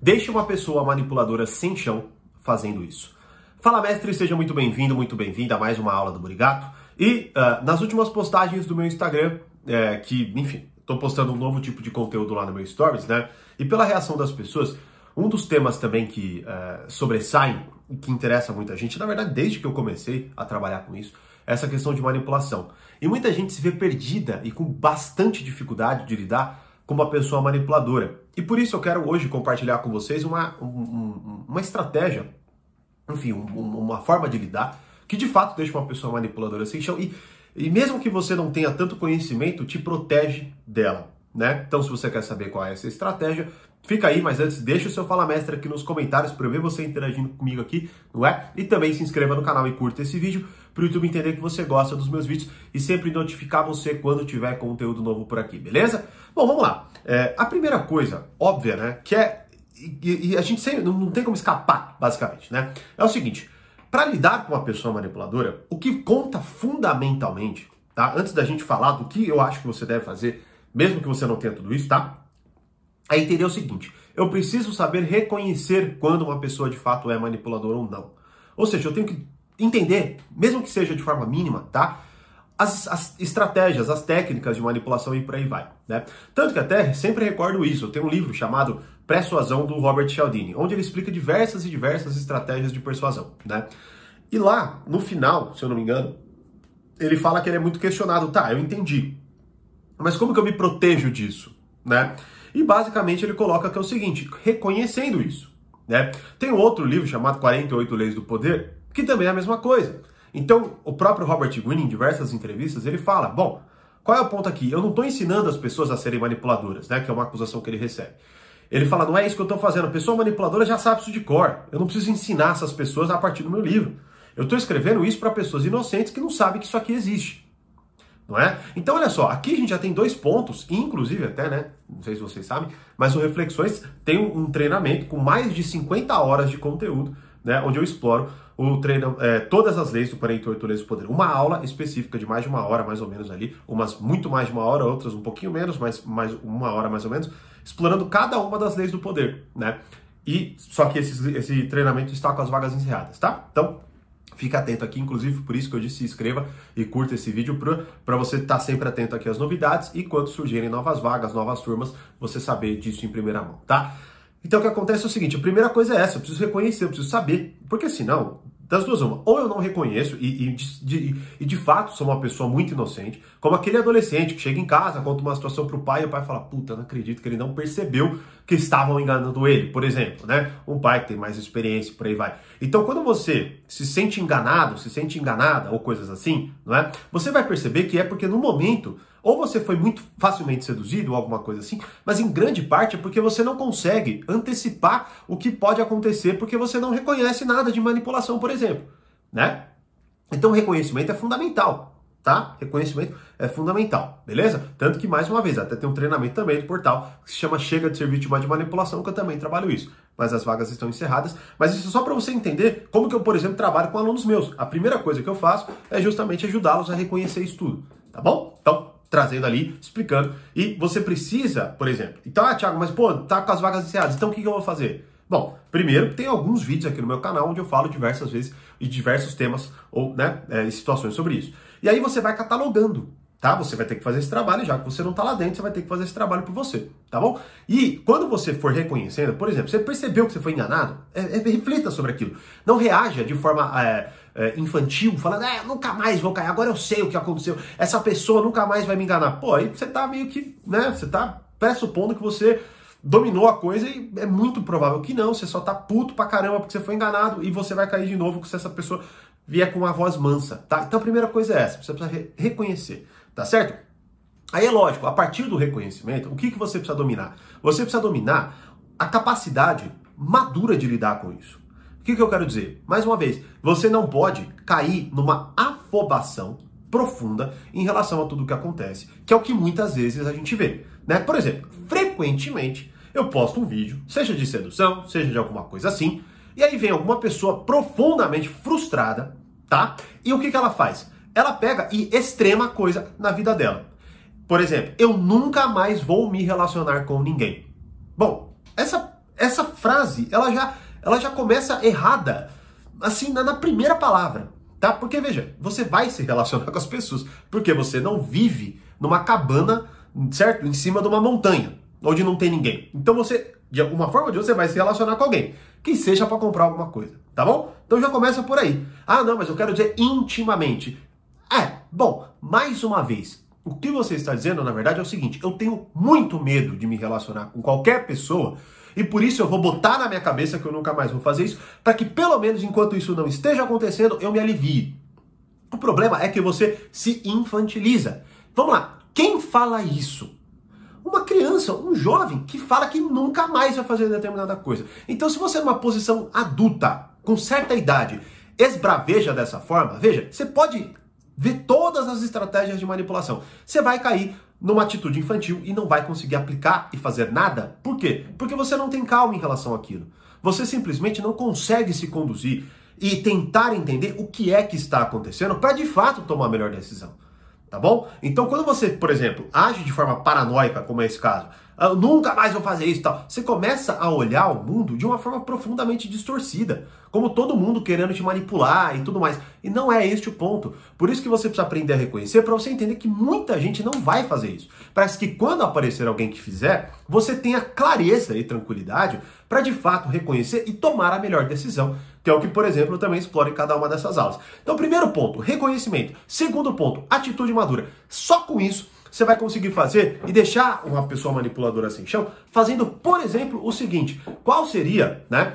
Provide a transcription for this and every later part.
Deixe uma pessoa manipuladora sem chão fazendo isso. Fala, mestre, seja muito bem-vindo, muito bem-vinda a mais uma aula do Burigato. E uh, nas últimas postagens do meu Instagram, é, que, enfim, estou postando um novo tipo de conteúdo lá no meu Stories, né? E pela reação das pessoas, um dos temas também que uh, sobressaem e que interessa muita gente, na verdade, desde que eu comecei a trabalhar com isso, é essa questão de manipulação. E muita gente se vê perdida e com bastante dificuldade de lidar com uma pessoa manipuladora. E por isso eu quero hoje compartilhar com vocês uma, um, uma estratégia, enfim, um, uma forma de lidar que de fato deixa uma pessoa manipuladora sem chão e, e mesmo que você não tenha tanto conhecimento, te protege dela. Né? Então, se você quer saber qual é essa estratégia, fica aí, mas antes deixa o seu Fala Mestre aqui nos comentários para eu ver você interagindo comigo aqui, não é? E também se inscreva no canal e curta esse vídeo para o YouTube entender que você gosta dos meus vídeos e sempre notificar você quando tiver conteúdo novo por aqui, beleza? Bom, vamos lá. É, a primeira coisa, óbvia, né, que é e, e a gente sempre, não, não tem como escapar, basicamente, né? É o seguinte, para lidar com uma pessoa manipuladora, o que conta fundamentalmente, tá? Antes da gente falar do que eu acho que você deve fazer, mesmo que você não tenha tudo isso, tá? É entender o seguinte: eu preciso saber reconhecer quando uma pessoa de fato é manipuladora ou não. Ou seja, eu tenho que entender, mesmo que seja de forma mínima, tá? As, as, estratégias, as técnicas de manipulação e por aí vai. Né? Tanto que até sempre recordo isso. Eu tenho um livro chamado Persuasão do Robert Cialdini, onde ele explica diversas e diversas estratégias de persuasão. Né? E lá, no final, se eu não me engano, ele fala que ele é muito questionado. Tá, eu entendi. Mas como que eu me protejo disso? Né? E basicamente ele coloca que é o seguinte: reconhecendo isso. Né? Tem um outro livro chamado 48 Leis do Poder, que também é a mesma coisa. Então, o próprio Robert Greene, em diversas entrevistas, ele fala: bom, qual é o ponto aqui? Eu não estou ensinando as pessoas a serem manipuladoras, né? Que é uma acusação que ele recebe. Ele fala: não é isso que eu estou fazendo. A pessoa manipuladora já sabe isso de cor. Eu não preciso ensinar essas pessoas a partir do meu livro. Eu estou escrevendo isso para pessoas inocentes que não sabem que isso aqui existe. Não é? Então, olha só, aqui a gente já tem dois pontos, inclusive até, né? Não sei se vocês sabem, mas o Reflexões tem um treinamento com mais de 50 horas de conteúdo, né? Onde eu exploro o treino, é, todas as leis do 48 Leis do Poder. Uma aula específica de mais de uma hora, mais ou menos ali, umas muito mais de uma hora, outras um pouquinho menos, mas mais uma hora mais ou menos, explorando cada uma das leis do poder, né? E só que esse, esse treinamento está com as vagas encerradas, tá? Então, Fica atento aqui, inclusive por isso que eu disse se inscreva e curta esse vídeo para você estar tá sempre atento aqui às novidades e quando surgirem novas vagas, novas turmas, você saber disso em primeira mão, tá? Então o que acontece é o seguinte, a primeira coisa é essa, eu preciso reconhecer, eu preciso saber, porque senão das duas, uma. Ou eu não reconheço e, e, de, e, de fato sou uma pessoa muito inocente, como aquele adolescente que chega em casa, conta uma situação pro pai e o pai fala: Puta, não acredito que ele não percebeu que estavam enganando ele, por exemplo, né? Um pai que tem mais experiência, por aí vai. Então, quando você se sente enganado, se sente enganada ou coisas assim, não é? Você vai perceber que é porque no momento ou você foi muito facilmente seduzido ou alguma coisa assim, mas em grande parte é porque você não consegue antecipar o que pode acontecer porque você não reconhece nada de manipulação, por exemplo, né? Então, reconhecimento é fundamental tá? Reconhecimento é fundamental, beleza? Tanto que, mais uma vez, até tem um treinamento também do portal que se chama Chega de Ser Vítima de Manipulação, que eu também trabalho isso. Mas as vagas estão encerradas. Mas isso é só para você entender como que eu, por exemplo, trabalho com alunos meus. A primeira coisa que eu faço é justamente ajudá-los a reconhecer isso tudo, tá bom? Então, trazendo ali, explicando. E você precisa, por exemplo, então, ah, Thiago, mas pô, tá com as vagas encerradas, então o que, que eu vou fazer? Bom, primeiro tem alguns vídeos aqui no meu canal onde eu falo diversas vezes e diversos temas ou né, é, situações sobre isso. E aí você vai catalogando, tá? Você vai ter que fazer esse trabalho, já que você não está lá dentro, você vai ter que fazer esse trabalho por você, tá bom? E quando você for reconhecendo, por exemplo, você percebeu que você foi enganado, é, é, reflita sobre aquilo. Não reaja de forma é infantil, falando, é, nunca mais vou cair, agora eu sei o que aconteceu, essa pessoa nunca mais vai me enganar. Pô, aí você tá meio que, né, você tá pressupondo que você dominou a coisa e é muito provável que não, você só tá puto pra caramba porque você foi enganado e você vai cair de novo se essa pessoa vier com uma voz mansa, tá? Então a primeira coisa é essa, você precisa re reconhecer, tá certo? Aí é lógico, a partir do reconhecimento, o que, que você precisa dominar? Você precisa dominar a capacidade madura de lidar com isso. Que, que eu quero dizer? Mais uma vez, você não pode cair numa afobação profunda em relação a tudo o que acontece, que é o que muitas vezes a gente vê. Né? Por exemplo, frequentemente eu posto um vídeo, seja de sedução, seja de alguma coisa assim, e aí vem alguma pessoa profundamente frustrada, tá? E o que, que ela faz? Ela pega e extrema coisa na vida dela. Por exemplo, eu nunca mais vou me relacionar com ninguém. Bom, essa essa frase, ela já, ela já começa errada, assim, na, na primeira palavra, tá? Porque, veja, você vai se relacionar com as pessoas, porque você não vive numa cabana, certo? Em cima de uma montanha, onde não tem ninguém. Então você, de alguma forma ou de outra, você vai se relacionar com alguém, que seja para comprar alguma coisa, tá bom? Então já começa por aí. Ah, não, mas eu quero dizer intimamente. É, bom, mais uma vez, o que você está dizendo, na verdade, é o seguinte: eu tenho muito medo de me relacionar com qualquer pessoa e por isso eu vou botar na minha cabeça que eu nunca mais vou fazer isso, para que pelo menos enquanto isso não esteja acontecendo, eu me alivie. O problema é que você se infantiliza. Vamos lá, quem fala isso? Uma criança, um jovem que fala que nunca mais vai fazer determinada coisa. Então, se você é numa posição adulta, com certa idade, esbraveja dessa forma, veja, você pode ver todas as estratégias de manipulação. Você vai cair numa atitude infantil e não vai conseguir aplicar e fazer nada. Por quê? Porque você não tem calma em relação àquilo. Você simplesmente não consegue se conduzir e tentar entender o que é que está acontecendo para de fato tomar a melhor decisão. Tá bom? Então, quando você, por exemplo, age de forma paranoica, como é esse caso, eu nunca mais vou fazer isso e tal, você começa a olhar o mundo de uma forma profundamente distorcida, como todo mundo querendo te manipular e tudo mais. E não é este o ponto. Por isso que você precisa aprender a reconhecer para você entender que muita gente não vai fazer isso. Parece que quando aparecer alguém que fizer, você tenha clareza e tranquilidade para de fato reconhecer e tomar a melhor decisão que é o que, por exemplo, eu também exploro em cada uma dessas aulas. Então, primeiro ponto, reconhecimento. Segundo ponto, atitude madura. Só com isso você vai conseguir fazer e deixar uma pessoa manipuladora sem chão, fazendo, por exemplo, o seguinte: qual seria, né,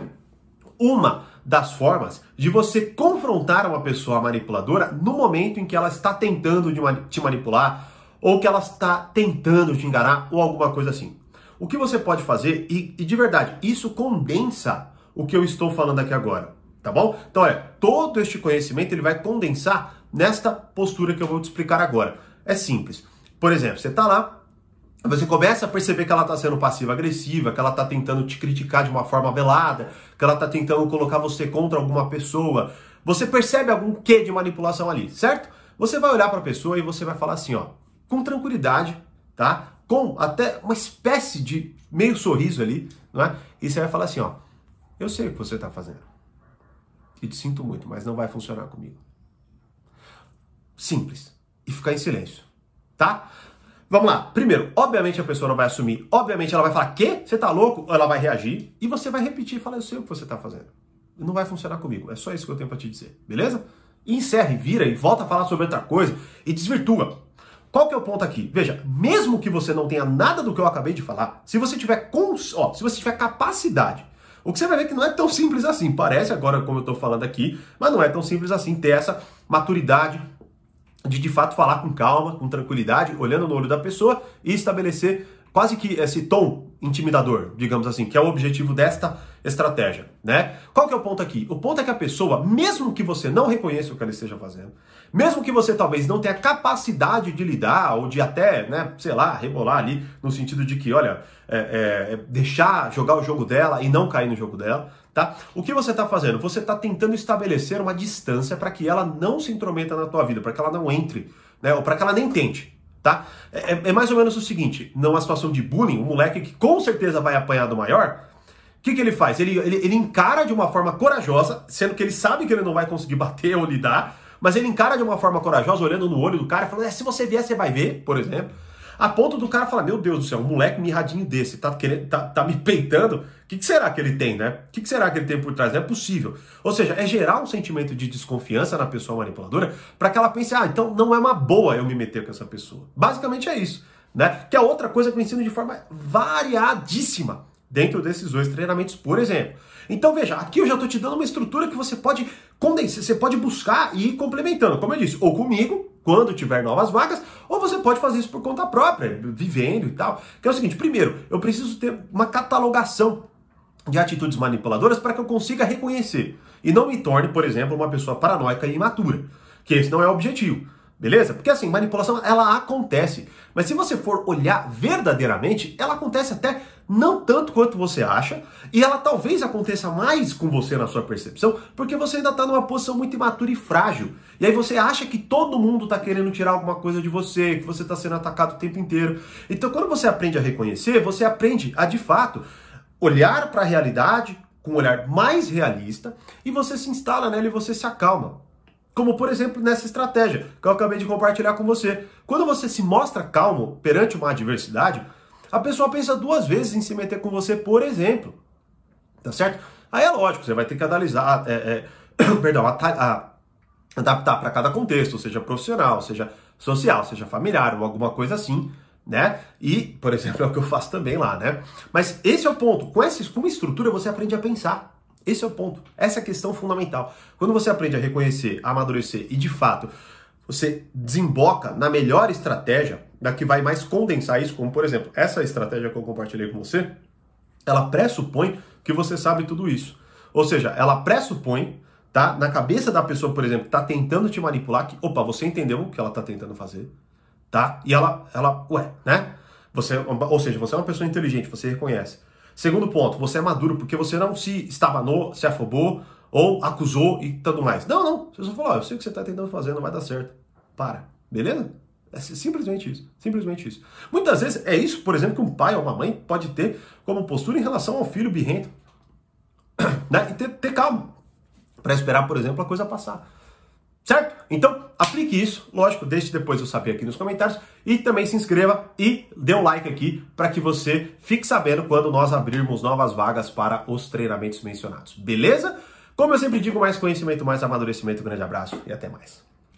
uma das formas de você confrontar uma pessoa manipuladora no momento em que ela está tentando te manipular ou que ela está tentando te enganar ou alguma coisa assim. O que você pode fazer, e, e de verdade, isso condensa o que eu estou falando aqui agora tá bom? Então, olha, todo este conhecimento ele vai condensar nesta postura que eu vou te explicar agora. É simples. Por exemplo, você está lá, você começa a perceber que ela está sendo passiva-agressiva, que ela está tentando te criticar de uma forma velada, que ela está tentando colocar você contra alguma pessoa. Você percebe algum quê de manipulação ali, certo? Você vai olhar para a pessoa e você vai falar assim, ó, com tranquilidade, tá? Com até uma espécie de meio sorriso ali, não é? E você vai falar assim, ó, eu sei o que você está fazendo e te sinto muito, mas não vai funcionar comigo. Simples. E ficar em silêncio, tá? Vamos lá. Primeiro, obviamente a pessoa não vai assumir. Obviamente ela vai falar, quê? Você tá louco? Ela vai reagir e você vai repetir e falar, eu sei o que você tá fazendo. Não vai funcionar comigo. É só isso que eu tenho para te dizer, beleza? E encerre, vira e volta a falar sobre outra coisa e desvirtua. Qual que é o ponto aqui? Veja, mesmo que você não tenha nada do que eu acabei de falar, se você tiver cons... Ó, se você tiver capacidade o que você vai ver que não é tão simples assim. Parece agora, como eu estou falando aqui, mas não é tão simples assim ter essa maturidade de de fato falar com calma, com tranquilidade, olhando no olho da pessoa e estabelecer quase que esse tom intimidador, digamos assim, que é o objetivo desta estratégia, né? Qual que é o ponto aqui? O ponto é que a pessoa, mesmo que você não reconheça o que ela esteja fazendo, mesmo que você talvez não tenha capacidade de lidar ou de até, né, sei lá, rebolar ali no sentido de que, olha, é, é, é deixar jogar o jogo dela e não cair no jogo dela, tá? O que você está fazendo? Você está tentando estabelecer uma distância para que ela não se intrometa na tua vida, para que ela não entre, né? Ou para que ela nem tente tá? É, é, mais ou menos o seguinte, numa situação de bullying, um moleque que com certeza vai apanhar do maior, o que, que ele faz? Ele, ele, ele encara de uma forma corajosa, sendo que ele sabe que ele não vai conseguir bater ou lidar, mas ele encara de uma forma corajosa, olhando no olho do cara, falando, é, se você vier, você vai ver, por exemplo. A ponto do cara falar, meu Deus do céu, um moleque mirradinho desse, tá, querendo, tá, tá me peitando, que, que, será que ele tem, né? O que, que, será que ele tem por trás? Não é possível. Ou seja, é gerar um sentimento de desconfiança na pessoa manipuladora para que ela pense, ah, então não é uma boa eu me meter com essa pessoa. Basicamente é isso, né? Que é outra coisa que eu ensino de forma variadíssima dentro desses dois treinamentos, por exemplo. Então veja, aqui eu já estou te dando uma estrutura que você pode condensar, você pode buscar e ir complementando, como eu disse, ou comigo, quando tiver novas vagas, ou você pode fazer isso por conta própria, vivendo e tal. Que é o seguinte, primeiro, eu preciso ter uma catalogação de atitudes manipuladoras para que eu consiga reconhecer e não me torne, por exemplo, uma pessoa paranoica e imatura, que esse não é o objetivo. Beleza? Porque assim, manipulação ela acontece, mas se você for olhar verdadeiramente, ela acontece até não tanto quanto você acha, e ela talvez aconteça mais com você na sua percepção, porque você ainda está numa posição muito imatura e frágil. E aí você acha que todo mundo está querendo tirar alguma coisa de você, que você está sendo atacado o tempo inteiro. Então, quando você aprende a reconhecer, você aprende a de fato olhar para a realidade com um olhar mais realista e você se instala nela e você se acalma. Como, por exemplo, nessa estratégia que eu acabei de compartilhar com você. Quando você se mostra calmo perante uma adversidade, a pessoa pensa duas vezes em se meter com você, por exemplo. Tá certo? Aí é lógico, você vai ter que analisar, é, é, perdão, a, a, adaptar para cada contexto, seja profissional, seja social, seja familiar ou alguma coisa assim, né? E, por exemplo, é o que eu faço também lá, né? Mas esse é o ponto. Com, essa, com uma estrutura você aprende a pensar. Esse é o ponto. Essa é a questão fundamental. Quando você aprende a reconhecer, a amadurecer e de fato você desemboca na melhor estratégia, da que vai mais condensar isso, como por exemplo, essa estratégia que eu compartilhei com você, ela pressupõe que você sabe tudo isso. Ou seja, ela pressupõe, tá, na cabeça da pessoa, por exemplo, está tentando te manipular, que, opa, você entendeu o que ela está tentando fazer, tá? E ela, ela, ué, né? Você, ou seja, você é uma pessoa inteligente, você reconhece. Segundo ponto, você é maduro porque você não se estabanou, se afobou ou acusou e tudo mais. Não, não. Você só falou, eu sei o que você está tentando fazer, não vai dar certo. Para. Beleza? É simplesmente isso. Simplesmente isso. Muitas vezes é isso, por exemplo, que um pai ou uma mãe pode ter como postura em relação ao filho birrento. Né? E ter, ter calma para esperar, por exemplo, a coisa passar. Certo? Então, aplique isso. Lógico, deixe depois eu saber aqui nos comentários. E também se inscreva e dê um like aqui para que você fique sabendo quando nós abrirmos novas vagas para os treinamentos mencionados. Beleza? Como eu sempre digo, mais conhecimento, mais amadurecimento. Grande abraço e até mais.